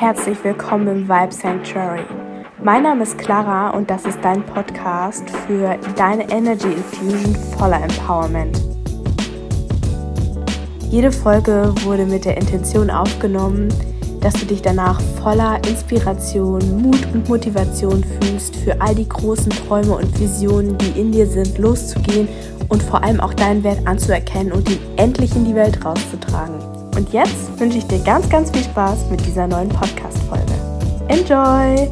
Herzlich willkommen im Vibe Sanctuary. Mein Name ist Clara und das ist dein Podcast für deine Energy Infusion voller Empowerment. Jede Folge wurde mit der Intention aufgenommen, dass du dich danach voller Inspiration, Mut und Motivation fühlst, für all die großen Träume und Visionen, die in dir sind, loszugehen und vor allem auch deinen Wert anzuerkennen und ihn endlich in die Welt rauszutragen. Und jetzt wünsche ich dir ganz, ganz viel Spaß mit dieser neuen Podcast-Folge. Enjoy!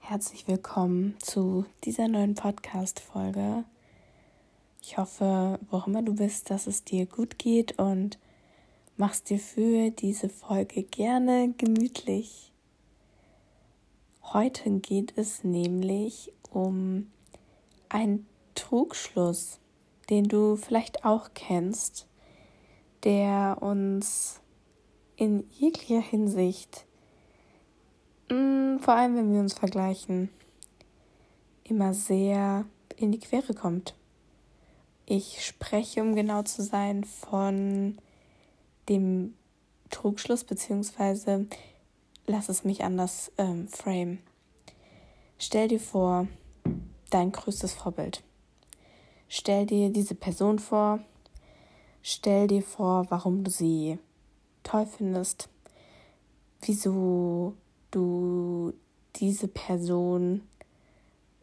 Herzlich willkommen zu dieser neuen Podcast-Folge. Ich hoffe, wo immer du bist, dass es dir gut geht und machst dir für diese Folge gerne gemütlich. Heute geht es nämlich um einen Trugschluss, den du vielleicht auch kennst, der uns in jeglicher Hinsicht, mm, vor allem wenn wir uns vergleichen, immer sehr in die Quere kommt. Ich spreche, um genau zu sein, von dem Trugschluss, beziehungsweise lass es mich anders ähm, frame. Stell dir vor, dein größtes Vorbild. Stell dir diese Person vor. Stell dir vor, warum du sie toll findest. Wieso du diese Person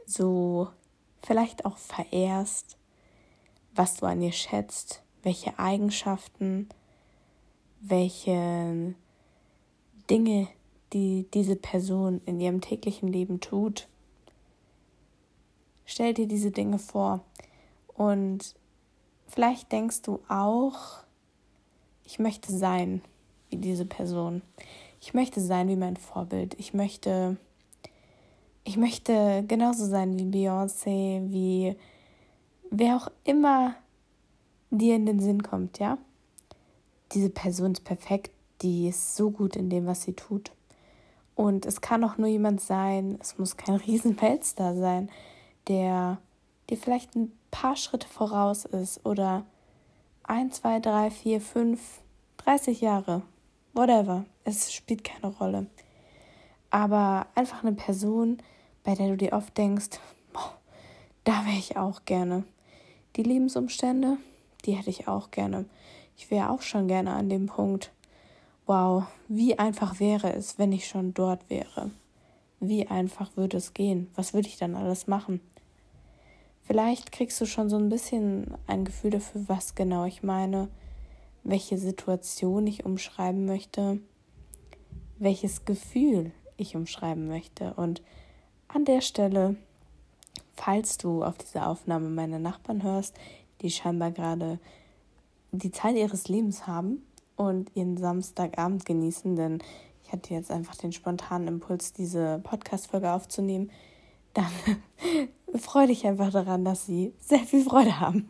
so vielleicht auch verehrst, was du an ihr schätzt, welche Eigenschaften welche Dinge, die diese Person in ihrem täglichen Leben tut. Stell dir diese Dinge vor und vielleicht denkst du auch, ich möchte sein wie diese Person. Ich möchte sein wie mein Vorbild. Ich möchte ich möchte genauso sein wie Beyoncé, wie wer auch immer dir in den Sinn kommt, ja? diese Person ist perfekt, die ist so gut in dem, was sie tut. Und es kann auch nur jemand sein, es muss kein Riesenweltstar sein, der dir vielleicht ein paar Schritte voraus ist oder ein, zwei, drei, vier, fünf, 30 Jahre, whatever. Es spielt keine Rolle. Aber einfach eine Person, bei der du dir oft denkst, boah, da wäre ich auch gerne. Die Lebensumstände, die hätte ich auch gerne. Ich wäre auch schon gerne an dem Punkt. Wow, wie einfach wäre es, wenn ich schon dort wäre? Wie einfach würde es gehen? Was würde ich dann alles machen? Vielleicht kriegst du schon so ein bisschen ein Gefühl dafür, was genau ich meine, welche Situation ich umschreiben möchte, welches Gefühl ich umschreiben möchte. Und an der Stelle, falls du auf dieser Aufnahme meine Nachbarn hörst, die scheinbar gerade die Zeit ihres Lebens haben und ihren Samstagabend genießen, denn ich hatte jetzt einfach den spontanen Impuls, diese Podcast-Folge aufzunehmen, dann freue dich einfach daran, dass sie sehr viel Freude haben.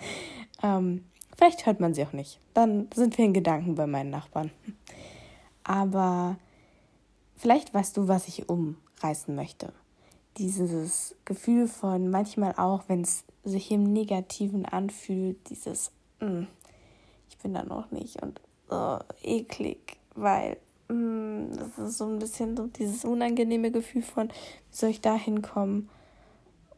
ähm, vielleicht hört man sie auch nicht. Dann sind wir in Gedanken bei meinen Nachbarn. Aber vielleicht weißt du, was ich umreißen möchte. Dieses Gefühl von manchmal auch, wenn es sich im Negativen anfühlt, dieses mm, ich bin da noch nicht und oh, eklig, weil mm, das ist so ein bisschen so dieses unangenehme Gefühl von, wie soll ich da hinkommen?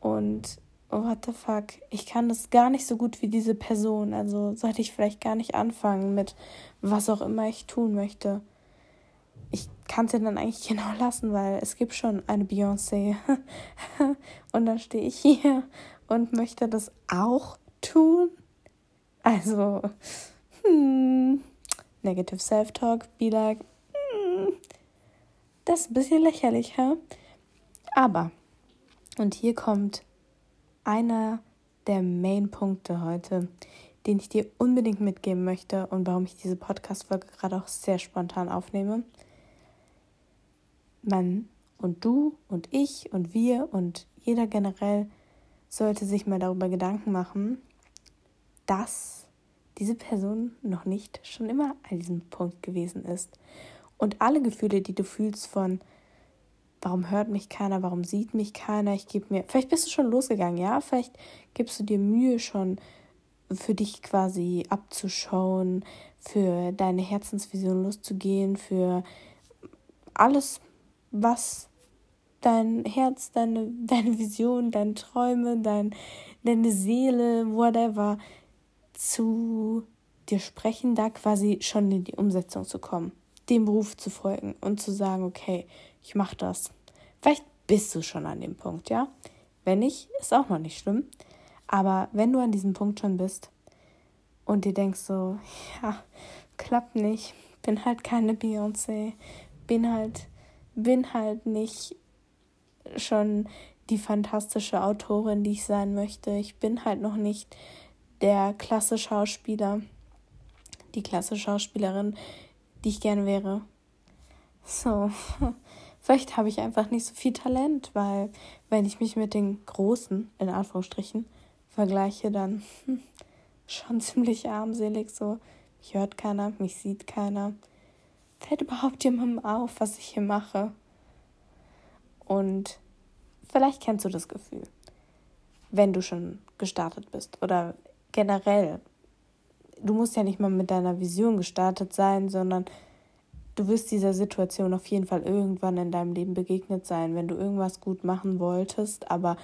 Und oh, what the fuck, ich kann das gar nicht so gut wie diese Person. Also sollte ich vielleicht gar nicht anfangen mit was auch immer ich tun möchte. Ich kann es ja dann eigentlich genau lassen, weil es gibt schon eine Beyoncé. und dann stehe ich hier und möchte das auch tun. Also, hm, negative self-talk, be like, hm, das ist ein bisschen lächerlich, hä? Aber, und hier kommt einer der Main-Punkte heute, den ich dir unbedingt mitgeben möchte und warum ich diese Podcast-Folge gerade auch sehr spontan aufnehme. Man und du und ich und wir und jeder generell sollte sich mal darüber Gedanken machen, dass diese Person noch nicht schon immer an diesem Punkt gewesen ist. Und alle Gefühle, die du fühlst von, warum hört mich keiner, warum sieht mich keiner, ich gebe mir, vielleicht bist du schon losgegangen, ja, vielleicht gibst du dir Mühe schon für dich quasi abzuschauen, für deine Herzensvision loszugehen, für alles, was dein Herz, deine, deine Vision, deine Träume, dein, deine Seele, whatever, zu dir sprechen, da quasi schon in die Umsetzung zu kommen, dem Beruf zu folgen und zu sagen, okay, ich mache das. Vielleicht bist du schon an dem Punkt, ja? Wenn nicht, ist auch noch nicht schlimm. Aber wenn du an diesem Punkt schon bist und dir denkst so, ja, klappt nicht, bin halt keine Beyoncé, bin halt, bin halt nicht schon die fantastische Autorin, die ich sein möchte. Ich bin halt noch nicht der klasse Schauspieler, die klasse Schauspielerin, die ich gerne wäre. So, vielleicht habe ich einfach nicht so viel Talent, weil wenn ich mich mit den Großen, in Anführungsstrichen, vergleiche, dann schon ziemlich armselig. So, mich hört keiner, mich sieht keiner. Fällt überhaupt jemandem auf, was ich hier mache? Und vielleicht kennst du das Gefühl, wenn du schon gestartet bist oder generell. Du musst ja nicht mal mit deiner Vision gestartet sein, sondern du wirst dieser Situation auf jeden Fall irgendwann in deinem Leben begegnet sein, wenn du irgendwas gut machen wolltest, aber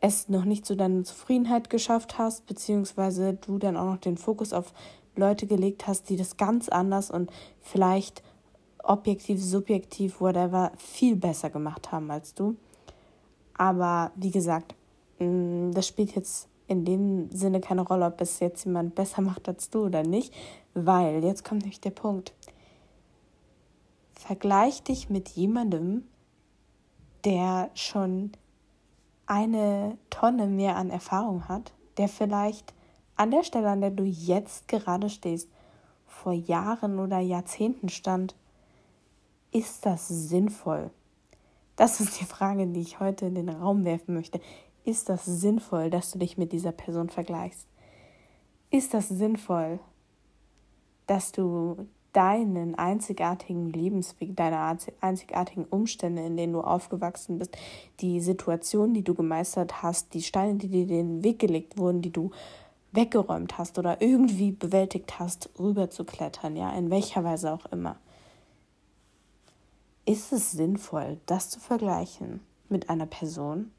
es noch nicht zu deiner Zufriedenheit geschafft hast, beziehungsweise du dann auch noch den Fokus auf Leute gelegt hast, die das ganz anders und vielleicht objektiv, subjektiv, whatever, viel besser gemacht haben als du. Aber wie gesagt, mm, das spielt jetzt in dem Sinne keine Rolle, ob es jetzt jemand besser macht als du oder nicht, weil jetzt kommt nämlich der Punkt. Vergleich dich mit jemandem, der schon eine Tonne mehr an Erfahrung hat, der vielleicht an der Stelle, an der du jetzt gerade stehst, vor Jahren oder Jahrzehnten stand, ist das sinnvoll? Das ist die Frage, die ich heute in den Raum werfen möchte. Ist das sinnvoll, dass du dich mit dieser Person vergleichst? Ist das sinnvoll, dass du deinen einzigartigen Lebensweg, deine einzigartigen Umstände, in denen du aufgewachsen bist, die Situation, die du gemeistert hast, die Steine, die dir den Weg gelegt wurden, die du weggeräumt hast oder irgendwie bewältigt hast, rüber zu klettern, ja, in welcher Weise auch immer. Ist es sinnvoll, das zu vergleichen mit einer Person,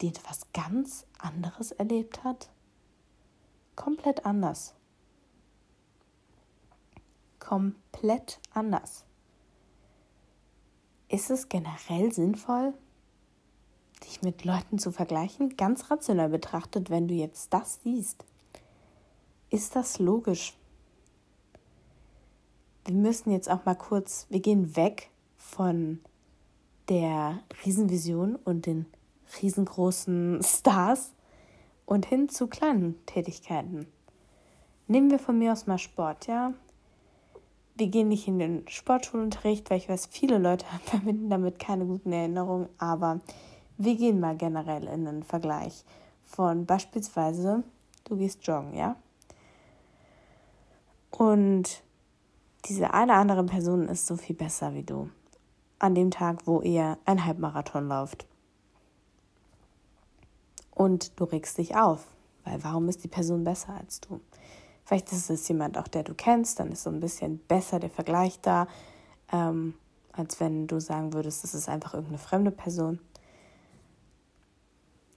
die etwas ganz anderes erlebt hat? Komplett anders komplett anders. Ist es generell sinnvoll, dich mit Leuten zu vergleichen? Ganz rational betrachtet, wenn du jetzt das siehst. Ist das logisch? Wir müssen jetzt auch mal kurz, wir gehen weg von der Riesenvision und den riesengroßen Stars und hin zu kleinen Tätigkeiten. Nehmen wir von mir aus mal Sport, ja wir gehen nicht in den Sportschulunterricht, weil ich weiß, viele Leute verbinden damit keine guten Erinnerungen, aber wir gehen mal generell in den Vergleich von beispielsweise, du gehst joggen, ja? Und diese eine andere Person ist so viel besser wie du. An dem Tag, wo ihr ein Halbmarathon lauft. Und du regst dich auf, weil warum ist die Person besser als du? Vielleicht ist es jemand auch, der du kennst, dann ist so ein bisschen besser der Vergleich da, ähm, als wenn du sagen würdest, das ist einfach irgendeine fremde Person.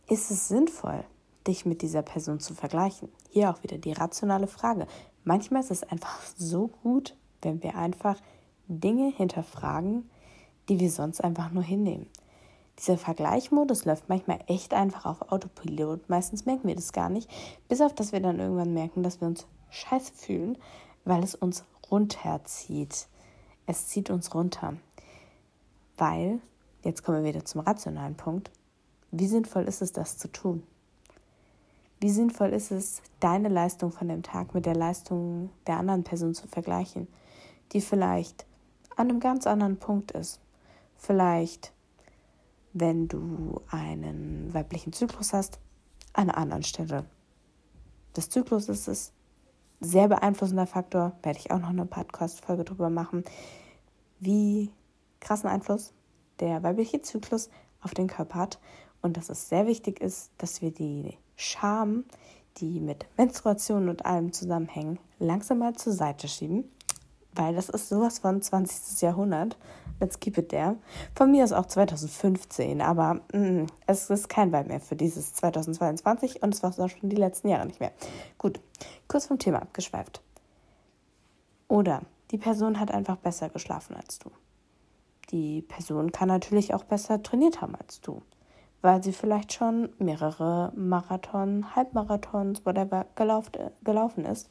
Ist es sinnvoll, dich mit dieser Person zu vergleichen? Hier auch wieder die rationale Frage. Manchmal ist es einfach so gut, wenn wir einfach Dinge hinterfragen, die wir sonst einfach nur hinnehmen. Dieser Vergleichmodus läuft manchmal echt einfach auf Autopilot. Meistens merken wir das gar nicht, bis auf dass wir dann irgendwann merken, dass wir uns scheiße fühlen, weil es uns runterzieht. Es zieht uns runter. Weil, jetzt kommen wir wieder zum rationalen Punkt, wie sinnvoll ist es, das zu tun? Wie sinnvoll ist es, deine Leistung von dem Tag mit der Leistung der anderen Person zu vergleichen, die vielleicht an einem ganz anderen Punkt ist? Vielleicht, wenn du einen weiblichen Zyklus hast, an einer anderen Stelle des Zyklus ist es sehr beeinflussender Faktor, werde ich auch noch eine Podcast-Folge drüber machen. Wie krassen Einfluss der weibliche Zyklus auf den Körper hat und dass es sehr wichtig ist, dass wir die Scham, die mit Menstruation und allem zusammenhängen, langsam mal zur Seite schieben, weil das ist sowas von 20. Jahrhundert. Let's keep it there. Von mir ist auch 2015, aber mm, es ist kein Vibe mehr für dieses 2022 und es war es auch schon die letzten Jahre nicht mehr. Gut, kurz vom Thema abgeschweift. Oder die Person hat einfach besser geschlafen als du. Die Person kann natürlich auch besser trainiert haben als du, weil sie vielleicht schon mehrere Marathon, Halbmarathons, whatever gelaufen ist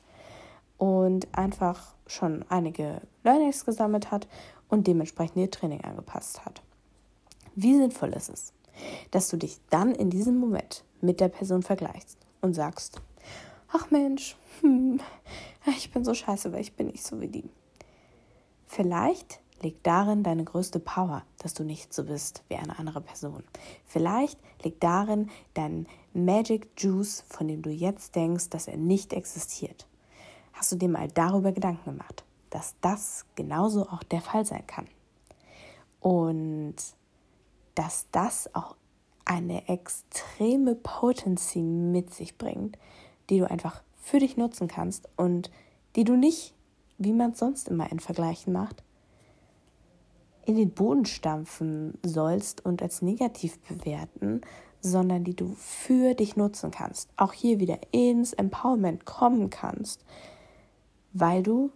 und einfach schon einige Learnings gesammelt hat und dementsprechend ihr Training angepasst hat. Wie sinnvoll ist es, dass du dich dann in diesem Moment mit der Person vergleichst und sagst, ach Mensch, hm, ich bin so scheiße, weil ich bin nicht so wie die. Vielleicht liegt darin deine größte Power, dass du nicht so bist wie eine andere Person. Vielleicht liegt darin dein Magic Juice, von dem du jetzt denkst, dass er nicht existiert. Hast du dir mal darüber Gedanken gemacht, dass das genauso auch der Fall sein kann? Und dass das auch eine extreme Potency mit sich bringt, die du einfach für dich nutzen kannst und die du nicht, wie man es sonst immer in Vergleichen macht, in den Boden stampfen sollst und als negativ bewerten, sondern die du für dich nutzen kannst. Auch hier wieder ins Empowerment kommen kannst, weil du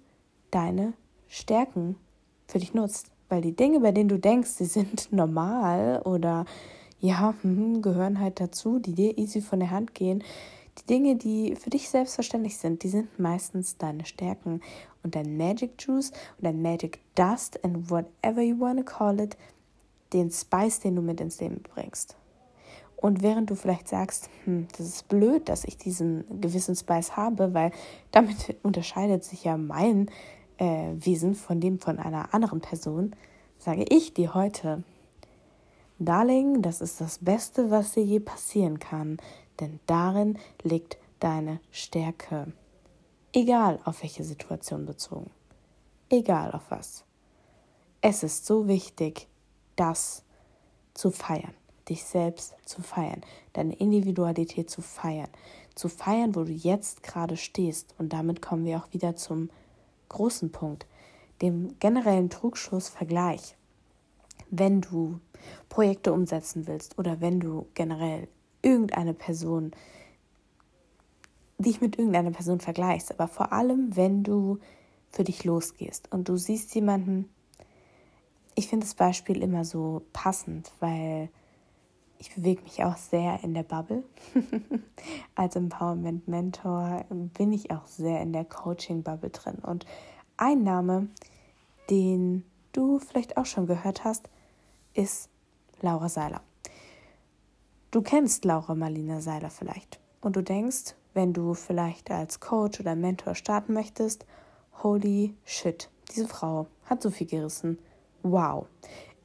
deine Stärken für dich nutzt. Weil die Dinge, bei denen du denkst, sie sind normal oder ja, hm, gehören halt dazu, die dir easy von der Hand gehen, die Dinge, die für dich selbstverständlich sind, die sind meistens deine Stärken und dein Magic Juice und dein Magic Dust and whatever you want to call it, den Spice, den du mit ins Leben bringst. Und während du vielleicht sagst, hm, das ist blöd, dass ich diesen gewissen Spice habe, weil damit unterscheidet sich ja mein äh, Wesen von dem von einer anderen Person, sage ich dir heute, Darling, das ist das Beste, was dir je passieren kann denn darin liegt deine Stärke. Egal auf welche Situation bezogen. Egal auf was. Es ist so wichtig, das zu feiern, dich selbst zu feiern, deine Individualität zu feiern, zu feiern, wo du jetzt gerade stehst. Und damit kommen wir auch wieder zum großen Punkt, dem generellen Trugschlussvergleich. Wenn du Projekte umsetzen willst oder wenn du generell irgendeine Person, dich mit irgendeiner Person vergleichst, aber vor allem, wenn du für dich losgehst und du siehst jemanden, ich finde das Beispiel immer so passend, weil ich bewege mich auch sehr in der Bubble. Als Empowerment Mentor bin ich auch sehr in der Coaching Bubble drin. Und ein Name, den du vielleicht auch schon gehört hast, ist Laura Seiler. Du kennst Laura Marlina Seiler vielleicht und du denkst, wenn du vielleicht als Coach oder Mentor starten möchtest, holy shit, diese Frau hat so viel gerissen. Wow.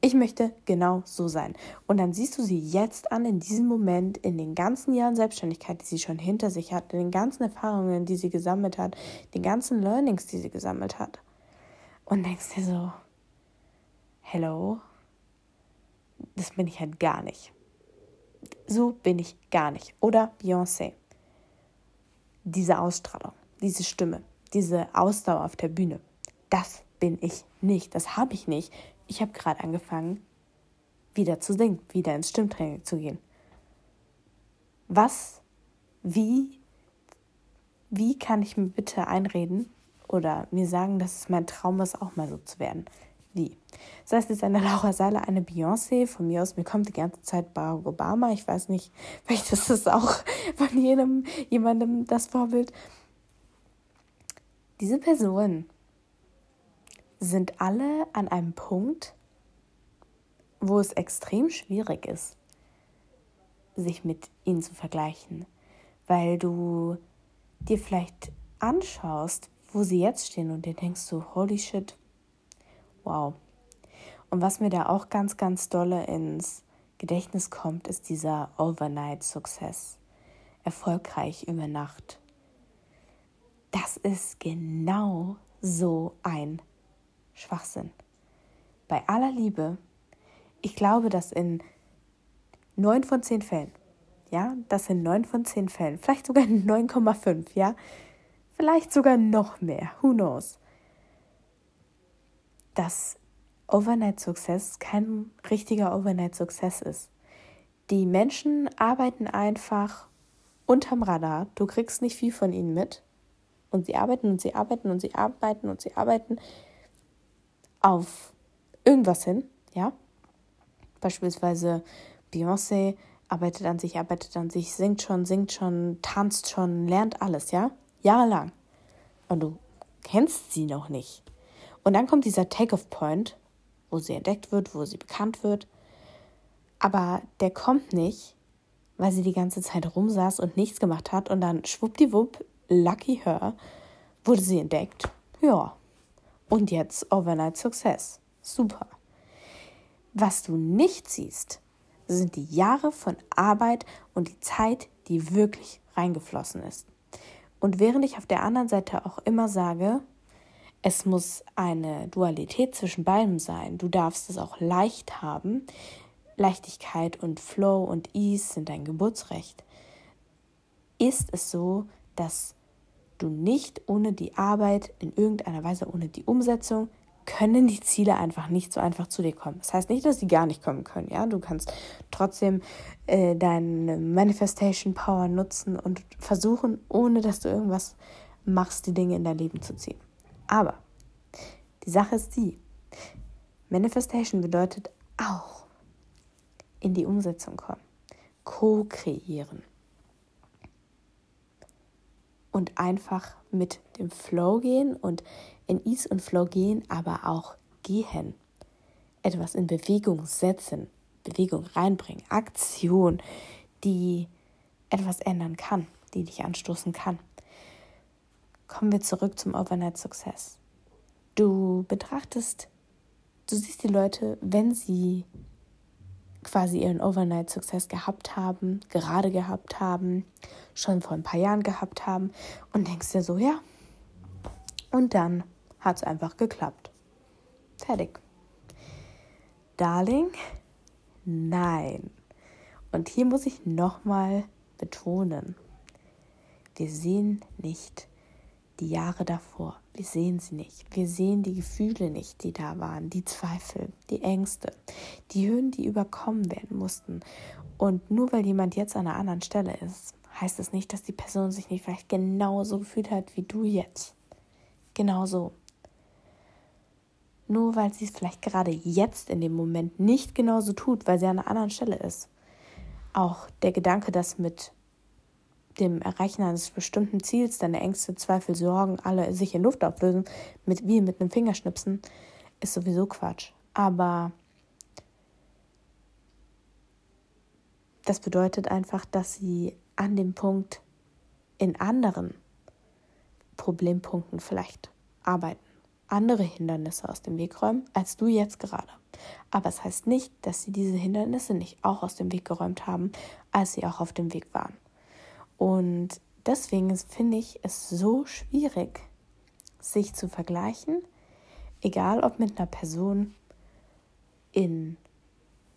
Ich möchte genau so sein. Und dann siehst du sie jetzt an, in diesem Moment, in den ganzen Jahren Selbstständigkeit, die sie schon hinter sich hat, in den ganzen Erfahrungen, die sie gesammelt hat, den ganzen Learnings, die sie gesammelt hat. Und denkst dir so, hello, das bin ich halt gar nicht. So bin ich gar nicht. Oder Beyoncé. Diese Ausstrahlung, diese Stimme, diese Ausdauer auf der Bühne, das bin ich nicht. Das habe ich nicht. Ich habe gerade angefangen, wieder zu singen, wieder ins Stimmtraining zu gehen. Was, wie, wie kann ich mir bitte einreden oder mir sagen, dass es mein Traum ist, auch mal so zu werden? Wie? Das heißt jetzt eine Laura Seiler, eine Beyoncé, von mir aus, mir kommt die ganze Zeit Barack Obama, ich weiß nicht, vielleicht ist das auch von jedem, jemandem das Vorbild. Diese Personen sind alle an einem Punkt, wo es extrem schwierig ist, sich mit ihnen zu vergleichen, weil du dir vielleicht anschaust, wo sie jetzt stehen und dir denkst so, holy shit, Wow. Und was mir da auch ganz, ganz dolle ins Gedächtnis kommt, ist dieser Overnight-Success. Erfolgreich über Nacht. Das ist genau so ein Schwachsinn. Bei aller Liebe, ich glaube, dass in neun von zehn Fällen, ja, das in neun von zehn Fällen, vielleicht sogar 9,5, ja, vielleicht sogar noch mehr, who knows, dass Overnight Success kein richtiger Overnight Success ist. Die Menschen arbeiten einfach unterm Radar. Du kriegst nicht viel von ihnen mit. Und sie arbeiten und sie arbeiten und sie arbeiten und sie arbeiten auf irgendwas hin, ja. Beispielsweise Beyoncé arbeitet an sich, arbeitet an sich, singt schon, singt schon, tanzt schon, lernt alles, ja. Jahrelang. Und du kennst sie noch nicht. Und dann kommt dieser Take-off-Point, wo sie entdeckt wird, wo sie bekannt wird. Aber der kommt nicht, weil sie die ganze Zeit rumsaß und nichts gemacht hat und dann schwuppdiwupp, lucky her, wurde sie entdeckt. Ja. Und jetzt Overnight Success. Super. Was du nicht siehst, sind die Jahre von Arbeit und die Zeit, die wirklich reingeflossen ist. Und während ich auf der anderen Seite auch immer sage, es muss eine Dualität zwischen beidem sein. Du darfst es auch leicht haben. Leichtigkeit und Flow und Ease sind dein Geburtsrecht. Ist es so, dass du nicht ohne die Arbeit, in irgendeiner Weise ohne die Umsetzung, können die Ziele einfach nicht so einfach zu dir kommen. Das heißt nicht, dass sie gar nicht kommen können. Ja, du kannst trotzdem äh, deine Manifestation Power nutzen und versuchen, ohne dass du irgendwas machst, die Dinge in dein Leben zu ziehen. Aber die Sache ist die, Manifestation bedeutet auch in die Umsetzung kommen, co-kreieren und einfach mit dem Flow gehen und in Ease und Flow gehen, aber auch gehen. Etwas in Bewegung setzen, Bewegung reinbringen, Aktion, die etwas ändern kann, die dich anstoßen kann. Kommen wir zurück zum Overnight Success. Du betrachtest, du siehst die Leute, wenn sie quasi ihren Overnight Success gehabt haben, gerade gehabt haben, schon vor ein paar Jahren gehabt haben und denkst dir so, ja. Und dann hat es einfach geklappt. Fertig. Darling, nein. Und hier muss ich nochmal betonen, wir sehen nicht die Jahre davor. Wir sehen sie nicht. Wir sehen die Gefühle nicht, die da waren, die Zweifel, die Ängste, die Hürden, die überkommen werden mussten. Und nur weil jemand jetzt an einer anderen Stelle ist, heißt es nicht, dass die Person sich nicht vielleicht genauso gefühlt hat wie du jetzt. Genauso. Nur weil sie es vielleicht gerade jetzt in dem Moment nicht genauso tut, weil sie an einer anderen Stelle ist. Auch der Gedanke, dass mit dem Erreichen eines bestimmten Ziels deine Ängste, Zweifel, Sorgen alle sich in Luft auflösen, mit, wie mit einem Fingerschnipsen, ist sowieso Quatsch. Aber das bedeutet einfach, dass sie an dem Punkt in anderen Problempunkten vielleicht arbeiten, andere Hindernisse aus dem Weg räumen, als du jetzt gerade. Aber es heißt nicht, dass sie diese Hindernisse nicht auch aus dem Weg geräumt haben, als sie auch auf dem Weg waren. Und deswegen finde ich es so schwierig, sich zu vergleichen, egal ob mit einer Person in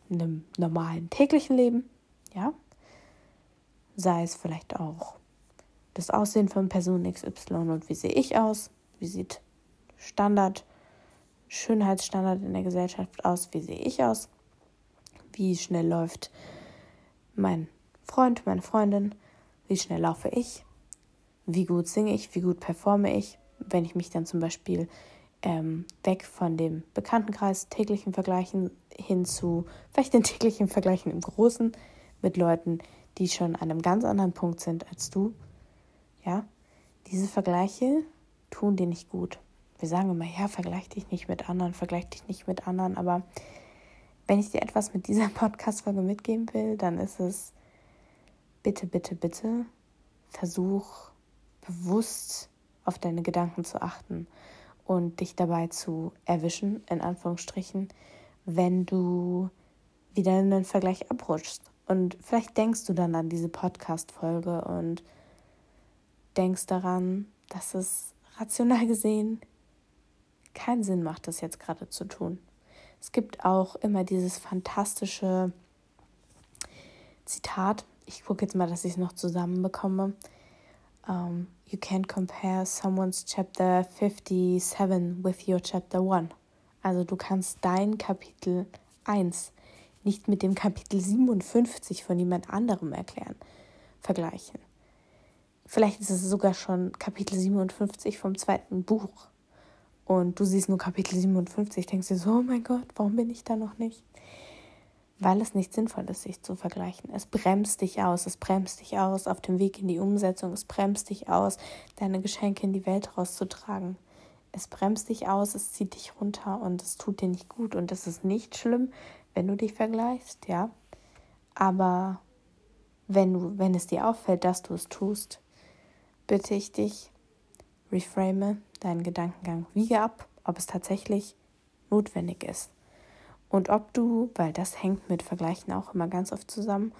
einem normalen täglichen Leben, ja, sei es vielleicht auch das Aussehen von Person XY und wie sehe ich aus, wie sieht Standard, Schönheitsstandard in der Gesellschaft aus, wie sehe ich aus, wie schnell läuft mein Freund, meine Freundin, wie schnell laufe ich, wie gut singe ich, wie gut performe ich, wenn ich mich dann zum Beispiel ähm, weg von dem Bekanntenkreis täglichen Vergleichen hin zu vielleicht den täglichen Vergleichen im Großen mit Leuten, die schon an einem ganz anderen Punkt sind als du. Ja, diese Vergleiche tun dir nicht gut. Wir sagen immer, ja, vergleich dich nicht mit anderen, vergleich dich nicht mit anderen, aber wenn ich dir etwas mit dieser Podcast-Folge mitgeben will, dann ist es, bitte, bitte, bitte versuch bewusst auf deine Gedanken zu achten und dich dabei zu erwischen, in Anführungsstrichen, wenn du wieder in den Vergleich abrutschst. Und vielleicht denkst du dann an diese Podcast-Folge und denkst daran, dass es rational gesehen keinen Sinn macht, das jetzt gerade zu tun. Es gibt auch immer dieses fantastische Zitat. Ich gucke jetzt mal, dass ich es noch zusammenbekomme. Um, you can't compare someone's chapter 57 with your chapter 1. Also du kannst dein Kapitel 1 nicht mit dem Kapitel 57 von jemand anderem erklären, vergleichen. Vielleicht ist es sogar schon Kapitel 57 vom zweiten Buch. Und du siehst nur Kapitel 57, denkst dir so, oh mein Gott, warum bin ich da noch nicht? Weil es nicht sinnvoll ist, sich zu vergleichen. Es bremst dich aus, es bremst dich aus auf dem Weg in die Umsetzung, es bremst dich aus, deine Geschenke in die Welt rauszutragen. Es bremst dich aus, es zieht dich runter und es tut dir nicht gut. Und es ist nicht schlimm, wenn du dich vergleichst, ja. Aber wenn, du, wenn es dir auffällt, dass du es tust, bitte ich dich, reframe deinen Gedankengang. Wiege ab, ob es tatsächlich notwendig ist. Und ob du, weil das hängt mit Vergleichen auch immer ganz oft zusammen,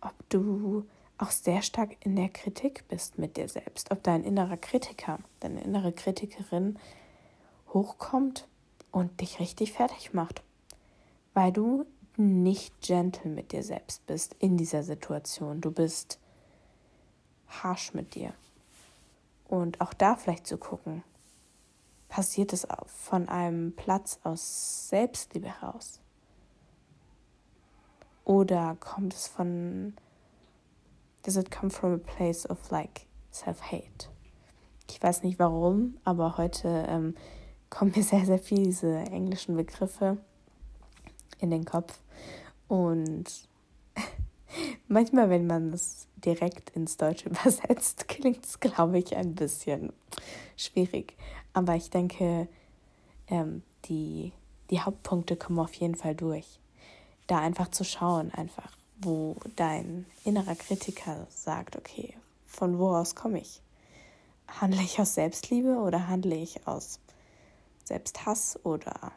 ob du auch sehr stark in der Kritik bist mit dir selbst, ob dein innerer Kritiker, deine innere Kritikerin hochkommt und dich richtig fertig macht, weil du nicht gentle mit dir selbst bist in dieser Situation. Du bist harsh mit dir. Und auch da vielleicht zu gucken, passiert es von einem Platz aus Selbstliebe heraus? Oder kommt es von, does it come from a place of like self-hate? Ich weiß nicht warum, aber heute ähm, kommen mir sehr, sehr viele diese englischen Begriffe in den Kopf. Und manchmal, wenn man es direkt ins Deutsche übersetzt, klingt es, glaube ich, ein bisschen schwierig. Aber ich denke, ähm, die, die Hauptpunkte kommen auf jeden Fall durch. Da einfach zu schauen, einfach, wo dein innerer Kritiker sagt, okay, von woraus komme ich? Handle ich aus Selbstliebe oder handle ich aus Selbsthass oder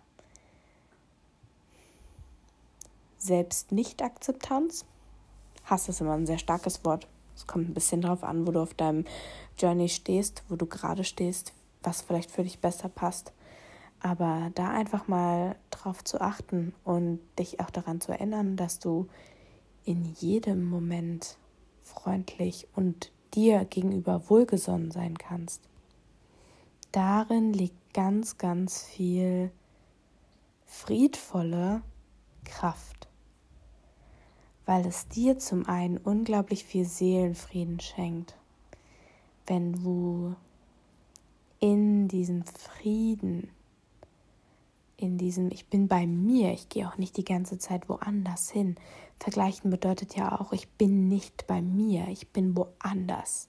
Selbstnichtakzeptanz? Hass ist immer ein sehr starkes Wort. Es kommt ein bisschen darauf an, wo du auf deinem Journey stehst, wo du gerade stehst, was vielleicht für dich besser passt. Aber da einfach mal drauf zu achten und dich auch daran zu erinnern, dass du in jedem Moment freundlich und dir gegenüber wohlgesonnen sein kannst. Darin liegt ganz, ganz viel friedvolle Kraft weil es dir zum einen unglaublich viel Seelenfrieden schenkt, wenn du in diesem Frieden, in diesem Ich bin bei mir, ich gehe auch nicht die ganze Zeit woanders hin. Vergleichen bedeutet ja auch, ich bin nicht bei mir, ich bin woanders.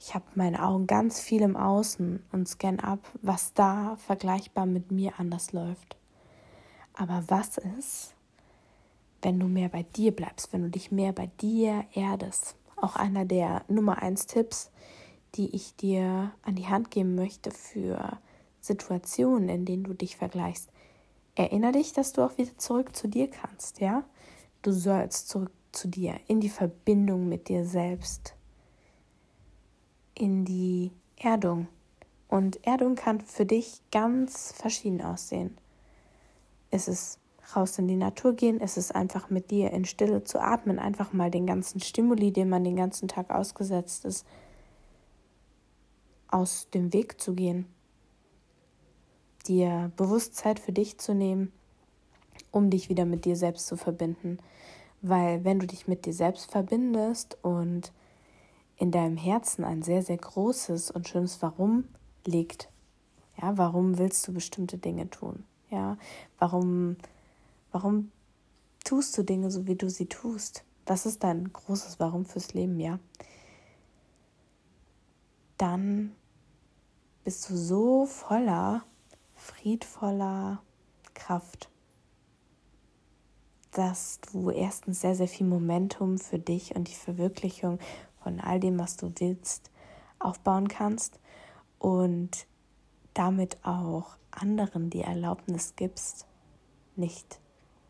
Ich habe meine Augen ganz viel im Außen und scanne ab, was da vergleichbar mit mir anders läuft. Aber was ist, wenn du mehr bei dir bleibst, wenn du dich mehr bei dir erdest. Auch einer der Nummer eins Tipps, die ich dir an die Hand geben möchte für Situationen, in denen du dich vergleichst. Erinnere dich, dass du auch wieder zurück zu dir kannst, ja? Du sollst zurück zu dir, in die Verbindung mit dir selbst, in die Erdung. Und Erdung kann für dich ganz verschieden aussehen. Es ist raus in die Natur gehen, ist es einfach mit dir in Stille zu atmen, einfach mal den ganzen Stimuli, dem man den ganzen Tag ausgesetzt ist, aus dem Weg zu gehen, dir Bewusstsein für dich zu nehmen, um dich wieder mit dir selbst zu verbinden. Weil wenn du dich mit dir selbst verbindest und in deinem Herzen ein sehr, sehr großes und schönes Warum liegt, ja, warum willst du bestimmte Dinge tun? Ja, warum Warum tust du Dinge so, wie du sie tust? Das ist dein großes Warum fürs Leben, ja? Dann bist du so voller, friedvoller Kraft, dass du erstens sehr, sehr viel Momentum für dich und die Verwirklichung von all dem, was du willst, aufbauen kannst und damit auch anderen die Erlaubnis gibst, nicht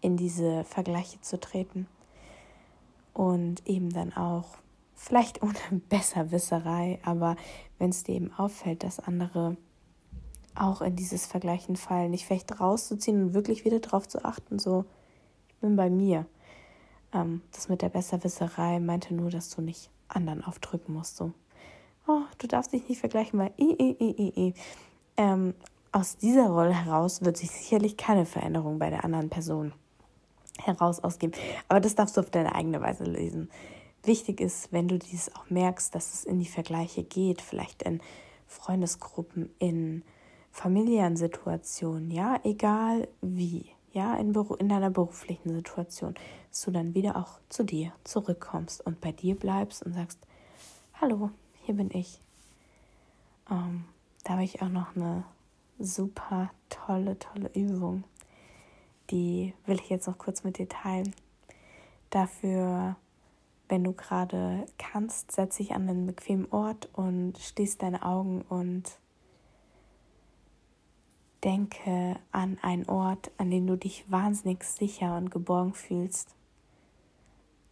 in diese Vergleiche zu treten. Und eben dann auch, vielleicht ohne Besserwisserei, aber wenn es dir eben auffällt, dass andere auch in dieses Vergleichen fallen, dich vielleicht rauszuziehen und wirklich wieder darauf zu achten, so, ich bin bei mir. Ähm, das mit der Besserwisserei meinte nur, dass du nicht anderen aufdrücken musst, so, oh, du darfst dich nicht vergleichen, weil i, i, i, i, i. Ähm, aus dieser Rolle heraus wird sich sicherlich keine Veränderung bei der anderen Person heraus ausgeben. Aber das darfst du auf deine eigene Weise lesen. Wichtig ist, wenn du dies auch merkst, dass es in die Vergleiche geht, vielleicht in Freundesgruppen, in familiären Situationen, ja, egal wie, ja, in, in deiner beruflichen Situation, dass du dann wieder auch zu dir zurückkommst und bei dir bleibst und sagst, hallo, hier bin ich. Ähm, da habe ich auch noch eine super tolle, tolle Übung. Die will ich jetzt noch kurz mit dir teilen. Dafür, wenn du gerade kannst, setz dich an einen bequemen Ort und schließ deine Augen und denke an einen Ort, an dem du dich wahnsinnig sicher und geborgen fühlst.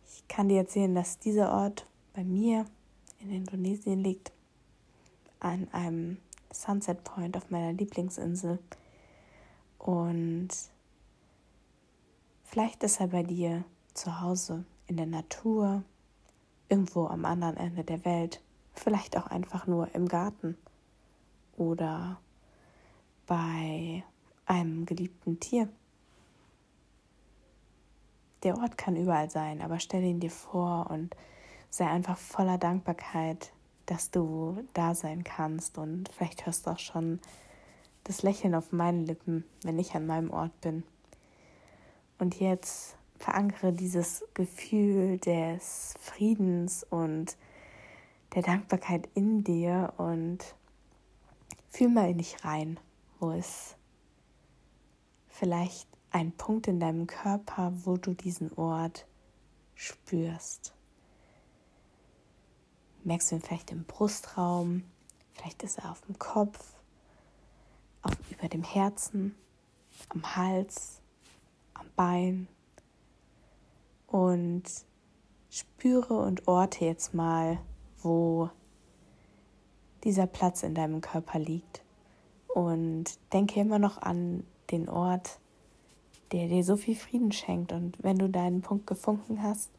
Ich kann dir erzählen, dass dieser Ort bei mir in Indonesien liegt, an einem Sunset Point auf meiner Lieblingsinsel. Und vielleicht ist er bei dir zu Hause, in der Natur, irgendwo am anderen Ende der Welt, vielleicht auch einfach nur im Garten oder bei einem geliebten Tier. Der Ort kann überall sein, aber stell ihn dir vor und sei einfach voller Dankbarkeit dass du da sein kannst und vielleicht hörst du auch schon das Lächeln auf meinen Lippen, wenn ich an meinem Ort bin. Und jetzt verankere dieses Gefühl des Friedens und der Dankbarkeit in dir und fühl mal in dich rein, wo es vielleicht ein Punkt in deinem Körper, wo du diesen Ort spürst merkst du ihn vielleicht im Brustraum, vielleicht ist er auf dem Kopf, auf, über dem Herzen, am Hals, am Bein. Und spüre und orte jetzt mal, wo dieser Platz in deinem Körper liegt. Und denke immer noch an den Ort, der dir so viel Frieden schenkt. Und wenn du deinen Punkt gefunden hast,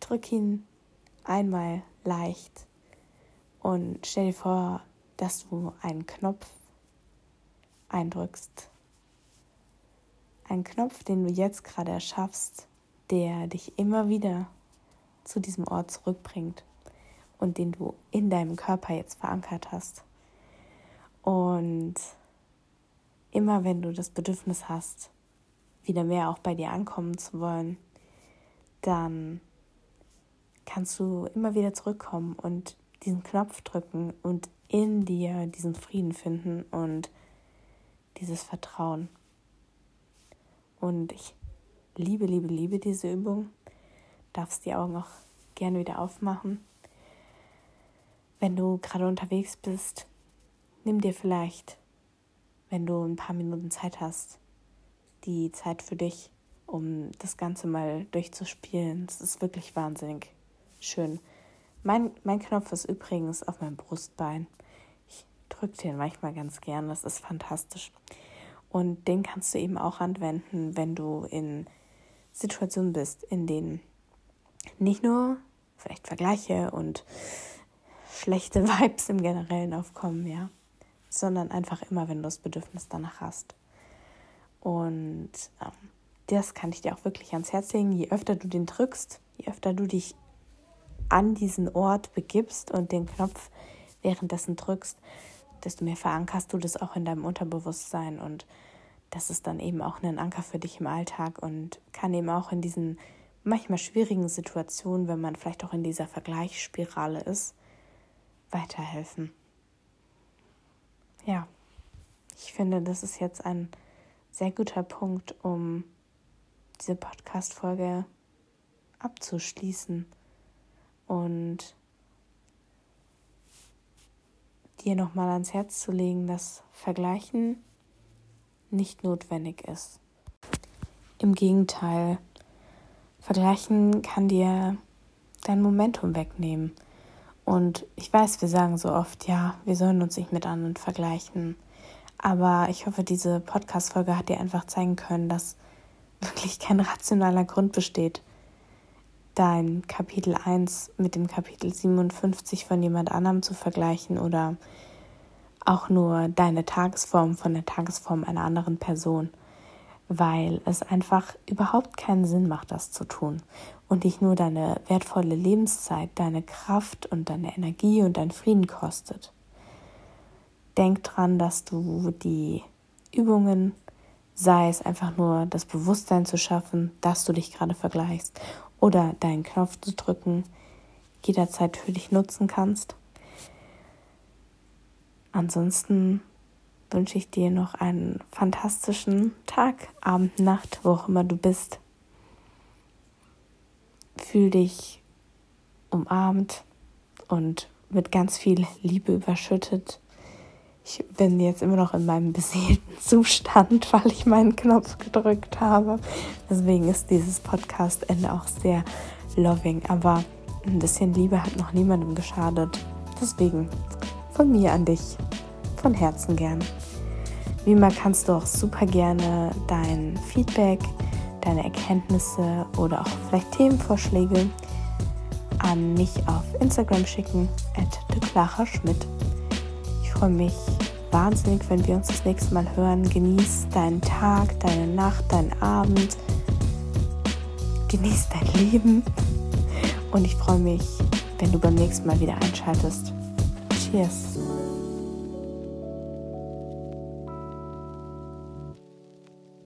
drück ihn einmal leicht und stell dir vor, dass du einen Knopf eindrückst. Ein Knopf, den du jetzt gerade erschaffst, der dich immer wieder zu diesem Ort zurückbringt und den du in deinem Körper jetzt verankert hast. Und immer wenn du das Bedürfnis hast, wieder mehr auch bei dir ankommen zu wollen, dann kannst du immer wieder zurückkommen und diesen Knopf drücken und in dir diesen Frieden finden und dieses Vertrauen. Und ich liebe, liebe, liebe diese Übung. Darfst die Augen auch gerne wieder aufmachen. Wenn du gerade unterwegs bist, nimm dir vielleicht, wenn du ein paar Minuten Zeit hast, die Zeit für dich, um das Ganze mal durchzuspielen. Es ist wirklich wahnsinnig schön. Mein, mein Knopf ist übrigens auf meinem Brustbein. Ich drücke den manchmal ganz gern, das ist fantastisch. Und den kannst du eben auch anwenden, wenn du in Situationen bist, in denen nicht nur vielleicht Vergleiche und schlechte Vibes im Generellen aufkommen, ja, sondern einfach immer, wenn du das Bedürfnis danach hast. Und ähm, das kann ich dir auch wirklich ans Herz legen. Je öfter du den drückst, je öfter du dich an diesen Ort begibst und den Knopf währenddessen drückst, desto mehr verankerst du das auch in deinem Unterbewusstsein und das ist dann eben auch ein Anker für dich im Alltag und kann eben auch in diesen manchmal schwierigen Situationen, wenn man vielleicht auch in dieser Vergleichsspirale ist, weiterhelfen. Ja, ich finde, das ist jetzt ein sehr guter Punkt, um diese Podcast-Folge abzuschließen und dir nochmal ans Herz zu legen, dass Vergleichen nicht notwendig ist. Im Gegenteil, Vergleichen kann dir dein Momentum wegnehmen Und ich weiß, wir sagen so oft, ja, wir sollen uns nicht mit anderen vergleichen. Aber ich hoffe, diese Podcast-Folge hat dir einfach zeigen können, dass wirklich kein rationaler Grund besteht, dein Kapitel 1 mit dem Kapitel 57 von jemand anderem zu vergleichen oder auch nur deine Tagesform von der Tagesform einer anderen Person, weil es einfach überhaupt keinen Sinn macht, das zu tun und dich nur deine wertvolle Lebenszeit, deine Kraft und deine Energie und dein Frieden kostet. Denk dran, dass du die Übungen, sei es einfach nur das Bewusstsein zu schaffen, dass du dich gerade vergleichst oder deinen Knopf zu drücken, jederzeit für dich nutzen kannst. Ansonsten wünsche ich dir noch einen fantastischen Tag, Abend, Nacht, wo auch immer du bist. Fühl dich umarmt und mit ganz viel Liebe überschüttet. Ich bin jetzt immer noch in meinem beseelten Zustand, weil ich meinen Knopf gedrückt habe. Deswegen ist dieses Podcast-Ende auch sehr loving. Aber ein bisschen Liebe hat noch niemandem geschadet. Deswegen von mir an dich, von Herzen gern. Wie immer kannst du auch super gerne dein Feedback, deine Erkenntnisse oder auch vielleicht Themenvorschläge an mich auf Instagram schicken, at Schmidt freue mich wahnsinnig, wenn wir uns das nächste Mal hören. Genieß deinen Tag, deine Nacht, deinen Abend. Genieß dein Leben. Und ich freue mich, wenn du beim nächsten Mal wieder einschaltest. Yes.